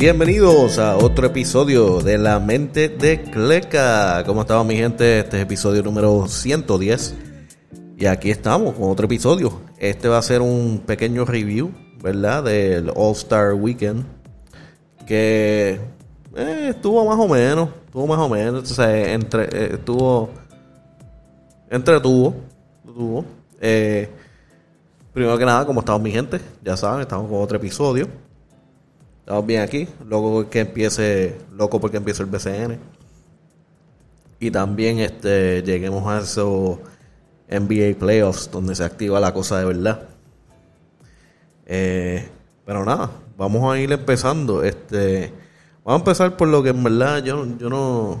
Bienvenidos a otro episodio de La Mente de Cleca. ¿Cómo estaba mi gente? Este es episodio número 110. Y aquí estamos con otro episodio. Este va a ser un pequeño review, ¿verdad? Del All Star Weekend. Que eh, estuvo más o menos. Estuvo más o menos. O sea, entre, eh, estuvo. Entretuvo. Estuvo. Eh, primero que nada, como estamos mi gente, ya saben, estamos con otro episodio. Estamos bien aquí. Loco que empiece. Loco porque empiece el BCN. Y también este lleguemos a esos NBA Playoffs donde se activa la cosa de verdad. Eh, pero nada, vamos a ir empezando. Este, vamos a empezar por lo que en verdad yo, yo no.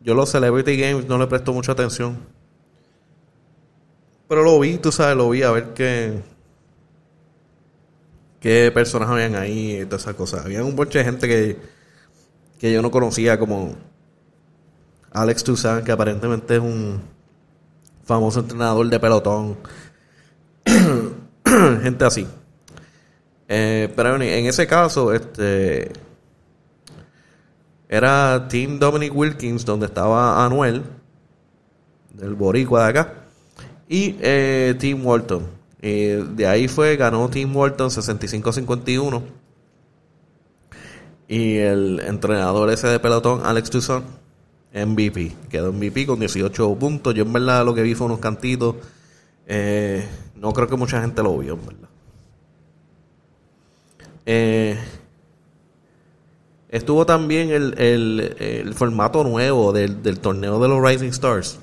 Yo los Celebrity Games no le presto mucha atención. Pero lo vi, tú sabes, lo vi a ver qué qué personas habían ahí y todas esas cosas. Había un bunch de gente que, que yo no conocía, como Alex Toussaint, que aparentemente es un famoso entrenador de pelotón. gente así. Eh, pero en ese caso, este era Team Dominic Wilkins, donde estaba Anuel, del Boricua de acá, y eh, Team Walton. Eh, de ahí fue, ganó Tim Walton 65-51. Y el entrenador ese de pelotón, Alex Toussaint, MVP. Quedó MVP con 18 puntos. Yo en verdad lo que vi fue unos cantitos. Eh, no creo que mucha gente lo vio, en verdad. Eh, estuvo también el, el, formato nuevo del, del torneo de los Rising Stars.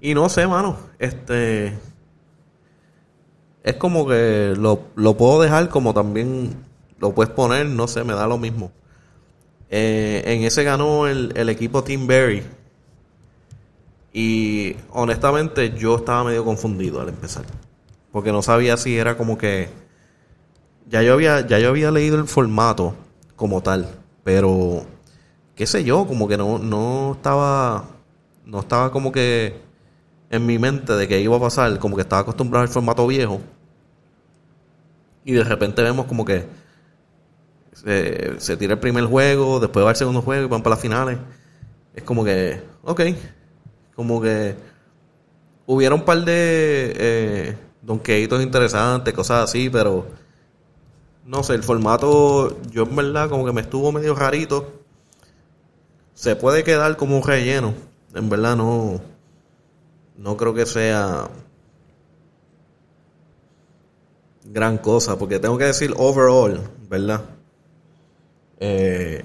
Y no sé, mano. Este es como que lo, puedo dejar como también lo puedes poner, no sé, me da lo mismo. Eh, en ese ganó el, el, equipo Team Berry. Y honestamente yo estaba medio confundido al empezar. Porque no sabía si era como que... Ya yo había, ya yo había leído el formato como tal. Pero, qué sé yo, como que no, no estaba... No estaba como que en mi mente de que iba a pasar, como que estaba acostumbrado al formato viejo. Y de repente vemos como que se, tira el primer juego, después va el segundo juego y van para las finales. Es como que, ok, como que hubiera un par de eh, donqueitos interesantes, cosas así, pero no sé, el formato, yo en verdad como que me estuvo medio rarito. Se puede quedar como un relleno, en verdad no, no creo que sea gran cosa, porque tengo que decir overall, ¿verdad? Eh,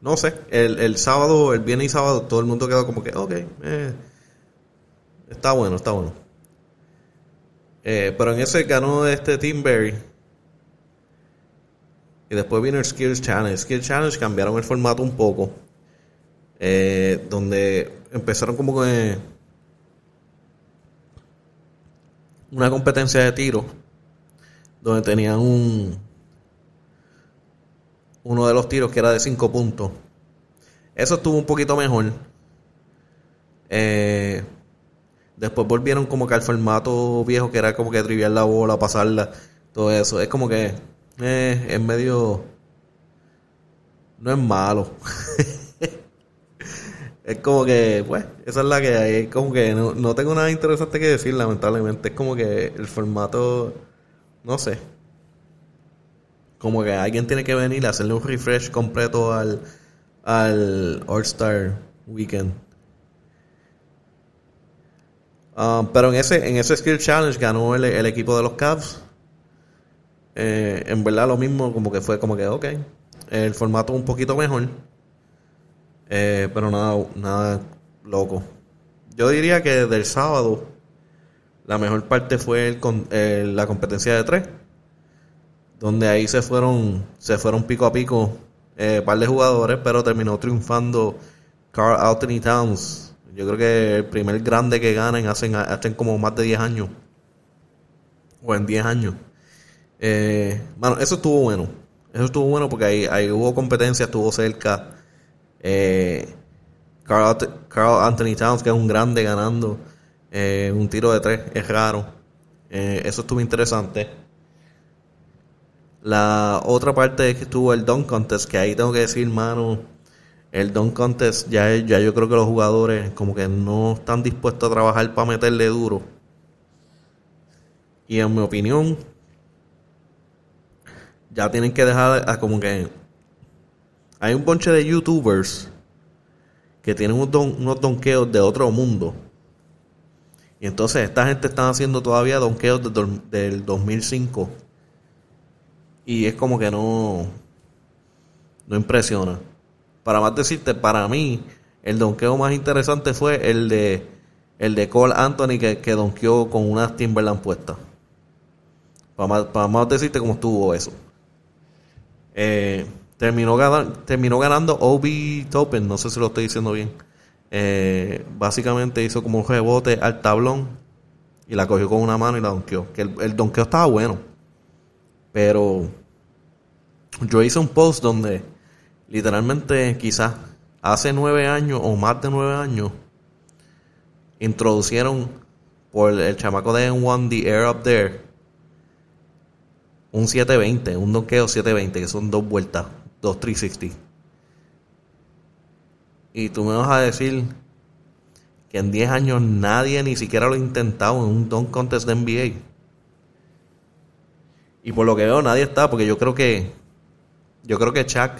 no sé, el, el, sábado, el viernes y sábado, todo el mundo quedó como que, ok, eh, está bueno, está bueno. Eh, pero en ese ganó este Team Berry. Y después vino el Skills Challenge. Skills Challenge cambiaron el formato un poco. donde empezaron como con una competencia de tiro donde tenían un uno de los tiros que era de 5 puntos. Eso estuvo un poquito mejor. Eh, después volvieron como que al formato viejo que era como que trivial la bola, pasarla, todo eso. Es como que eh, es medio... No es malo. es como que, pues, esa es la que hay. Como que no, no tengo nada interesante que decir, lamentablemente. Es como que el formato no sé. Como que alguien tiene que venir a hacerle un refresh completo al, al All-Star Weekend. Um, pero en ese, en ese Skill Challenge ganó el, equipo de los Cavs. Eh, en verdad lo mismo, como que fue como que, ok, el formato un poquito mejor. Eh, pero nada, nada loco. Yo diría que del sábado la mejor parte fue el, la competencia de tres, donde ahí se fueron, se fueron pico a pico eh, par de jugadores, pero terminó triunfando Carl Anthony Towns. Yo creo que el primer grande que ganen hacen, hacen como más de 10 años. O en 10 años. Eh, bueno, eso estuvo bueno. Eso estuvo bueno porque ahí, ahí hubo competencia, estuvo cerca. Eh, Carl, Carl Anthony Towns, que es un grande ganando. Eh, un tiro de tres es raro. Eh, eso estuvo interesante. La otra parte es que estuvo el Dunk Contest, que ahí tengo que decir, mano, el Dunk Contest, ya, ya yo creo que los jugadores como que no están dispuestos a trabajar para meterle duro. Y en mi opinión, ya tienen que dejar como que hay un bonche de youtubers que tienen unos donkeos de otro mundo. Y entonces esta gente está haciendo todavía donkeos del 2005 y es como que no, no impresiona. Para más decirte, para mí, el donqueo más interesante fue el de el de Cole Anthony que, que donkeó con unas Timberland puestas. Para más, para más decirte cómo estuvo eso. Eh, terminó, ganando, terminó ganando Topen, no sé si lo estoy diciendo bien. Eh, básicamente hizo como un rebote al tablón y la cogió con una mano y la donkeó. Que el, el estaba bueno. Pero yo hice un post donde literalmente quizás hace nueve años o más de nueve años introducieron por el chamaco de N1 The Air Up There un 720, un donkeo 720, que son dos vueltas, dos 360. Y tú me vas a decir que en 10 años nadie ni siquiera lo ha intentado en un dunk contest de NBA. Y por lo que veo nadie está, porque yo creo que yo creo que Chuck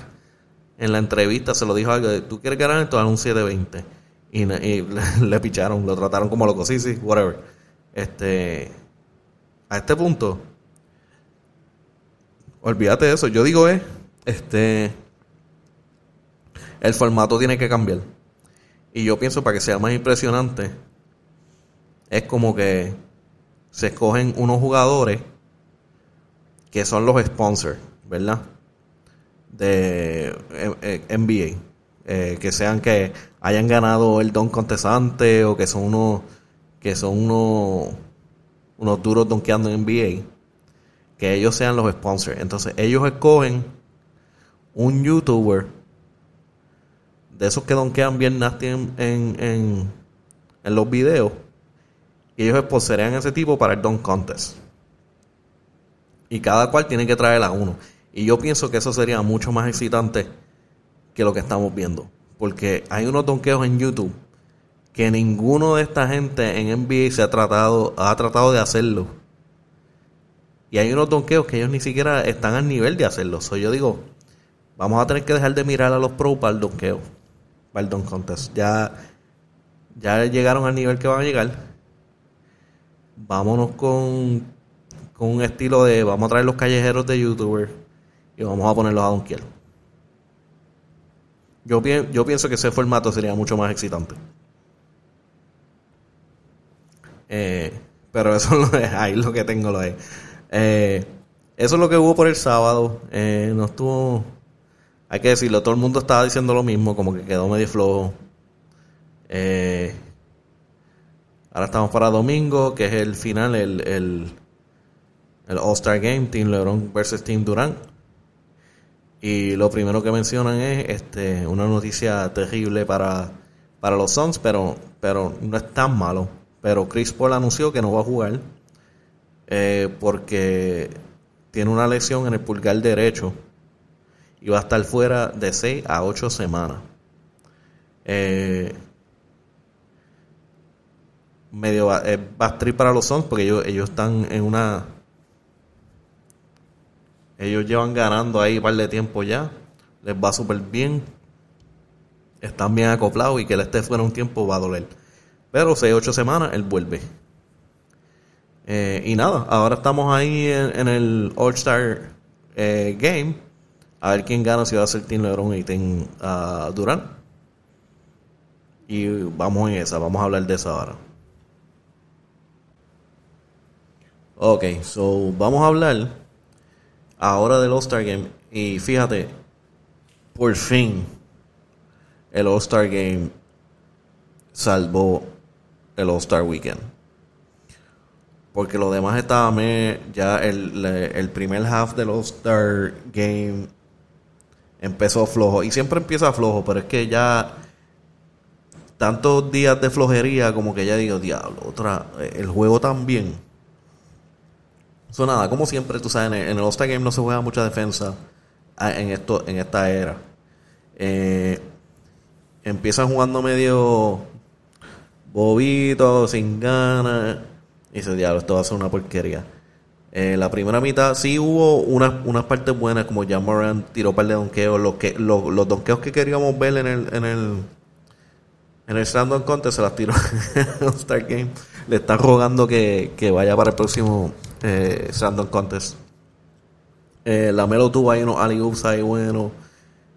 en la entrevista se lo dijo algo tú quieres ganar a un 720 y, y le, picharon, lo trataron como loco, sí, sí, whatever. Este a este punto olvídate de eso, yo digo es este el formato tiene que cambiar. Y yo pienso para que sea más impresionante es como que se escogen unos jugadores que son los sponsors, ¿verdad? De eh, eh, NBA. Eh, que sean que hayan ganado el don contestante o que son unos que son unos unos duros donkeando en NBA que ellos sean los sponsors entonces ellos escogen un youtuber de esos que donkean bien nasty en, en, en, los videos y ellos sponsorean a ese tipo para el don contest y cada cual tiene que traer a uno. Y yo pienso que eso sería mucho más excitante que lo que estamos viendo. Porque hay unos donkeos en YouTube que ninguno de esta gente en NBA se ha tratado, ha tratado de hacerlo. Y hay unos donkeos que ellos ni siquiera están al nivel de hacerlo. So, yo digo, vamos a tener que dejar de mirar a los pros para el donkeo, para el don contest. Ya, ya llegaron al nivel que van a llegar. Vámonos con con un estilo de vamos a traer los callejeros de youtubers y vamos a ponerlos a donkear. Yo, yo pienso que ese formato sería mucho más excitante. Eh, pero eso lo es, ahí lo que tengo lo es. Eh, eso es lo que hubo por el sábado. Eh, no estuvo. Hay que decirlo, todo el mundo estaba diciendo lo mismo, como que quedó medio flojo. ahora estamos para domingo, que es el final, el el All-Star Game, Team LeBron versus Team Durant. Y lo primero que mencionan es este, una noticia terrible para, para los Suns, pero, pero no es tan malo. Pero Chris Paul anunció que no va a jugar eh, porque tiene una lesión en el pulgar derecho y va a estar fuera de 6 a 8 semanas. Eh, medio va, eh, para los Suns porque ellos, ellos están en una ellos llevan ganando ahí un par de tiempo ya. Les va súper bien. Están bien acoplados y que él esté fuera un tiempo va a doler. Pero 6, 8 semanas él vuelve. Eh, y nada, ahora estamos ahí en, el All-Star eh, Game. A ver quién gana, si va a ser Team LeBron y Team uh, Durant. Y vamos en esa, vamos a hablar de eso ahora. Ok, so vamos a hablar ahora del All-Star Game. Y fíjate, por fin el All-Star Game salvó el All-Star Weekend. Porque lo demás estaba ya el, el primer half del All-Star Game empezó flojo. Y siempre empieza flojo, pero es que ya tantos días de flojería como que ya digo, diablo, otra, el juego también Eso nada, como siempre, tú sabes, en el, All-Star Game no se juega mucha defensa ah, en, esto, en esta era. Eh, empiezan jugando medio bobito, sin ganas. Y dice, diablo, esto va a ser una porquería. En la primera mitad sí hubo unas, unas partes buenas, como ya Moran tiró un par de donkeos. Los, que, los, los que queríamos ver en el, en el, en el Random Contest se las tiró en Star Game. Le están rogando que, que vaya para el próximo eh, Random Contest. Eh, la Melo tuvo ahí unos alley ahí bueno.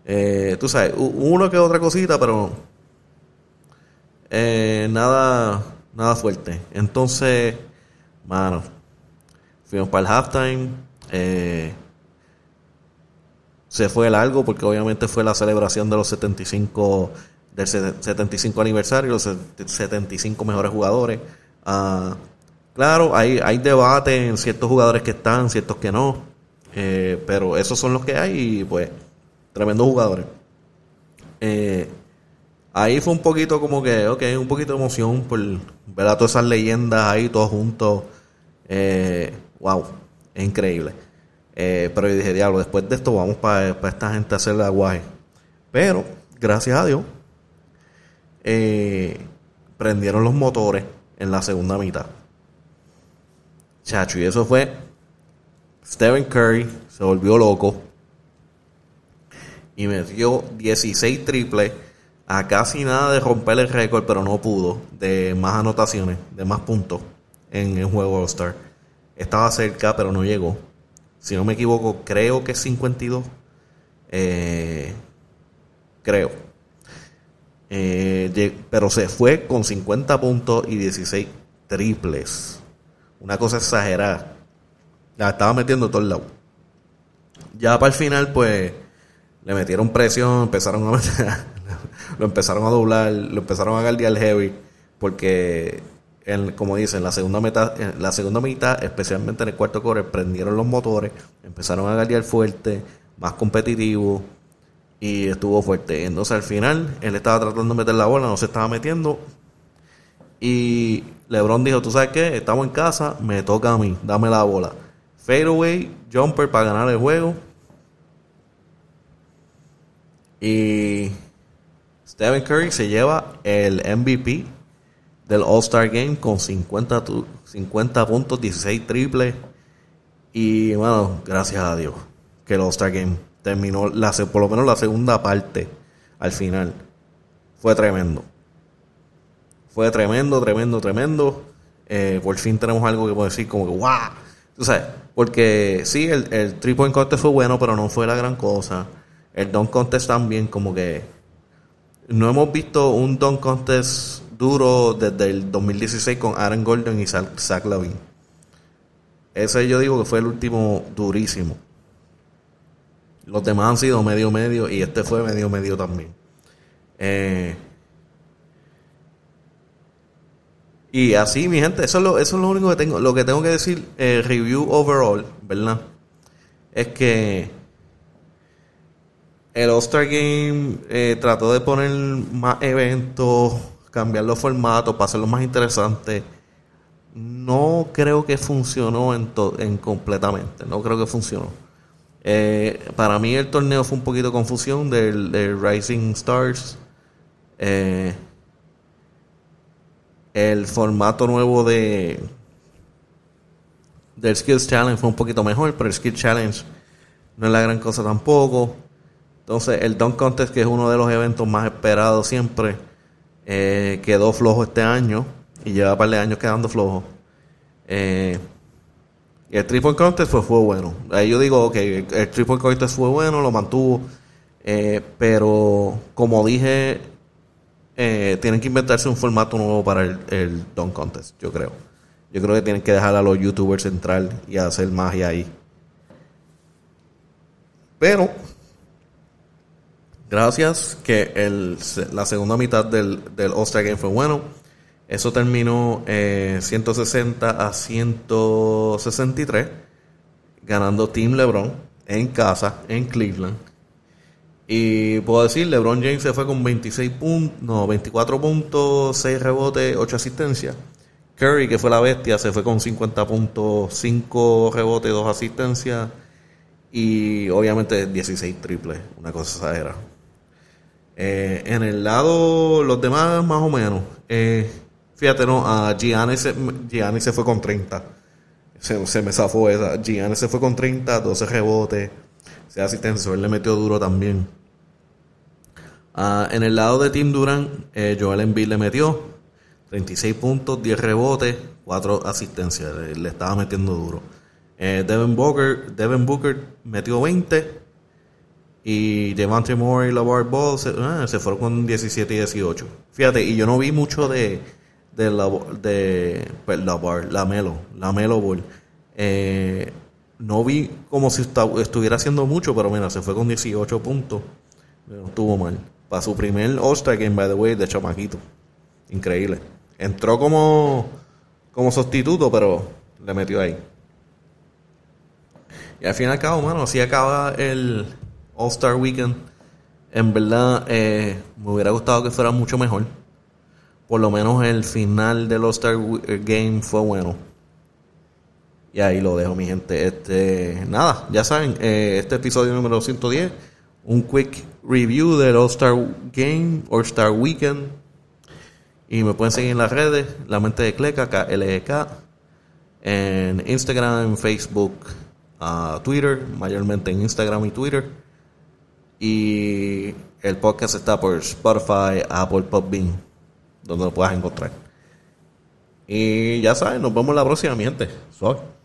Eh, tú sabes, uno que otra cosita, pero eh, nada, nada fuerte. Entonces, mano, fuimos para el halftime. Eh, se fue largo porque obviamente fue la celebración de los 75 del 75 aniversario, los 75 mejores jugadores. Ah, claro, hay, hay debate en ciertos jugadores que están, ciertos que no, eh, pero esos son los que hay y pues tremendos jugadores. Eh, ahí fue un poquito como que, ok, un poquito de emoción por ver a todas esas leyendas ahí todos juntos. Eh, wow, es increíble. Eh, pero yo dije, diablo, después de esto vamos para esta gente a hacer la guay. Pero, gracias a Dios, eh, prendieron los motores en la segunda mitad. Chacho, y eso fue Stephen Curry, se volvió loco y metió 16 triples a casi nada de romper el récord, pero no pudo, de más anotaciones, de más puntos en el juego All-Star. Estaba cerca, pero no llegó. Si no me equivoco, creo que es 52. Eh, creo. Eh, pero se fue con 50 puntos y 16 triples. Una cosa exagerada. La estaba metiendo todo el lado. Ya para el final, pues, le metieron presión, empezaron a meter, lo empezaron a doblar, lo empezaron a guardiar heavy, porque, como dicen, la segunda mitad, en la segunda mitad, especialmente en el cuarto core, prendieron los motores, empezaron a guardiar fuerte, más competitivo, y estuvo fuerte. Entonces al final, él estaba tratando de meter la bola, no se estaba metiendo, y LeBron dijo, tú sabes qué, estamos en casa, me toca a mí, dame la bola. Fadeaway, jumper para ganar el juego. Y Stephen Curry se lleva el MVP del All-Star Game con 50, 50 puntos, 16 triples. Y bueno, gracias a Dios que el All-Star Game terminó, la, por lo menos la segunda parte al final. Fue tremendo. Fue tremendo, tremendo, tremendo. Eh, por fin tenemos algo que puedo decir como que ¡guau! Tú sabes, porque sí, el, el triple contest fue bueno, pero no fue la gran cosa. El Don Contest también, como que no hemos visto un Don Contest duro desde el 2016 con Aaron Gordon y Zach Lavin. Ese yo digo que fue el último durísimo. Los demás han sido medio medio y este fue medio medio también. Eh, y así, mi gente, eso es lo, eso es lo único que tengo. Lo que tengo que decir, eh, review overall, ¿verdad? Es que el All-Star Game eh, trató de poner más eventos, cambiar los formatos para hacerlo más interesante. No creo que funcionó en, en completamente, no creo que funcionó. Eh, para mí el torneo fue un poquito confusión del, Rising Stars. Eh, el formato nuevo de del Skills Challenge fue un poquito mejor, pero el Skills Challenge no es la gran cosa tampoco. Entonces, el Dunk Contest, que es uno de los eventos más esperados siempre, eh, quedó flojo este año y lleva un par de años quedando flojo. Eh, el Triple Contest fue, bueno. Ahí yo digo, ok, el Triple Contest fue bueno, lo mantuvo. Eh, pero, como dije, tienen que inventarse un formato nuevo para el, el Dunk Contest, yo creo. Yo creo que tienen que dejar a los YouTubers entrar y hacer magia ahí. Pero Gracias, que el, la segunda mitad del, del All-Star Game fue bueno. Eso terminó eh, 160 a 163, ganando Team LeBron en casa, en Cleveland. Y puedo decir, LeBron James se fue con 26 puntos, no, 24 puntos, 6 rebotes, 8 asistencias. Curry, que fue la bestia, se fue con 50.5 rebotes, 2 asistencias y obviamente 16 triples, una cosa exagerada. Eh, en el lado, los demás más o menos. Eh, fíjate, no, a Gianni se, Gianni se fue con 30. Se, me zafó esa. Gianni se fue con 30, 12 rebotes, se asistencia, él le metió duro también. Ah, en el lado de Tim Durant, eh, Joel Embiid le metió 36 puntos, 10 rebotes, 4 asistencias. Le, estaba metiendo duro. Eh, Devin, Booker, Devin Booker metió 20. Y Devante Moore y LaVar Ball se, ah, se, fueron con 17 y 18. Fíjate, y yo no vi mucho de, de, la, de pues, LaVar, la Melo, la Melo Ball. Eh, no vi como si estuviera haciendo mucho, pero mira, se fue con 18 puntos. No estuvo mal para su primer All-Star Game, by the way, de chamaquito. Increíble. Entró como, como sustituto, pero le metió ahí. Y al fin y al cabo, mano, así acaba el All-Star Weekend. En verdad, eh, me hubiera gustado que fuera mucho mejor. Por lo menos el final del All-Star eh, Game fue bueno. Y ahí lo dejo, mi gente. Este, nada, ya saben, eh, este episodio número 110 un quick review del All-Star Game, All-Star Weekend. Y me pueden seguir en las redes, La Mente de Cleca, KLEK, en Instagram, en Facebook, uh, Twitter, mayormente en Instagram y Twitter. Y el podcast está por Spotify, Apple Podbean, donde lo puedas encontrar. Y ya saben, nos vemos la próxima, mi gente. Suave.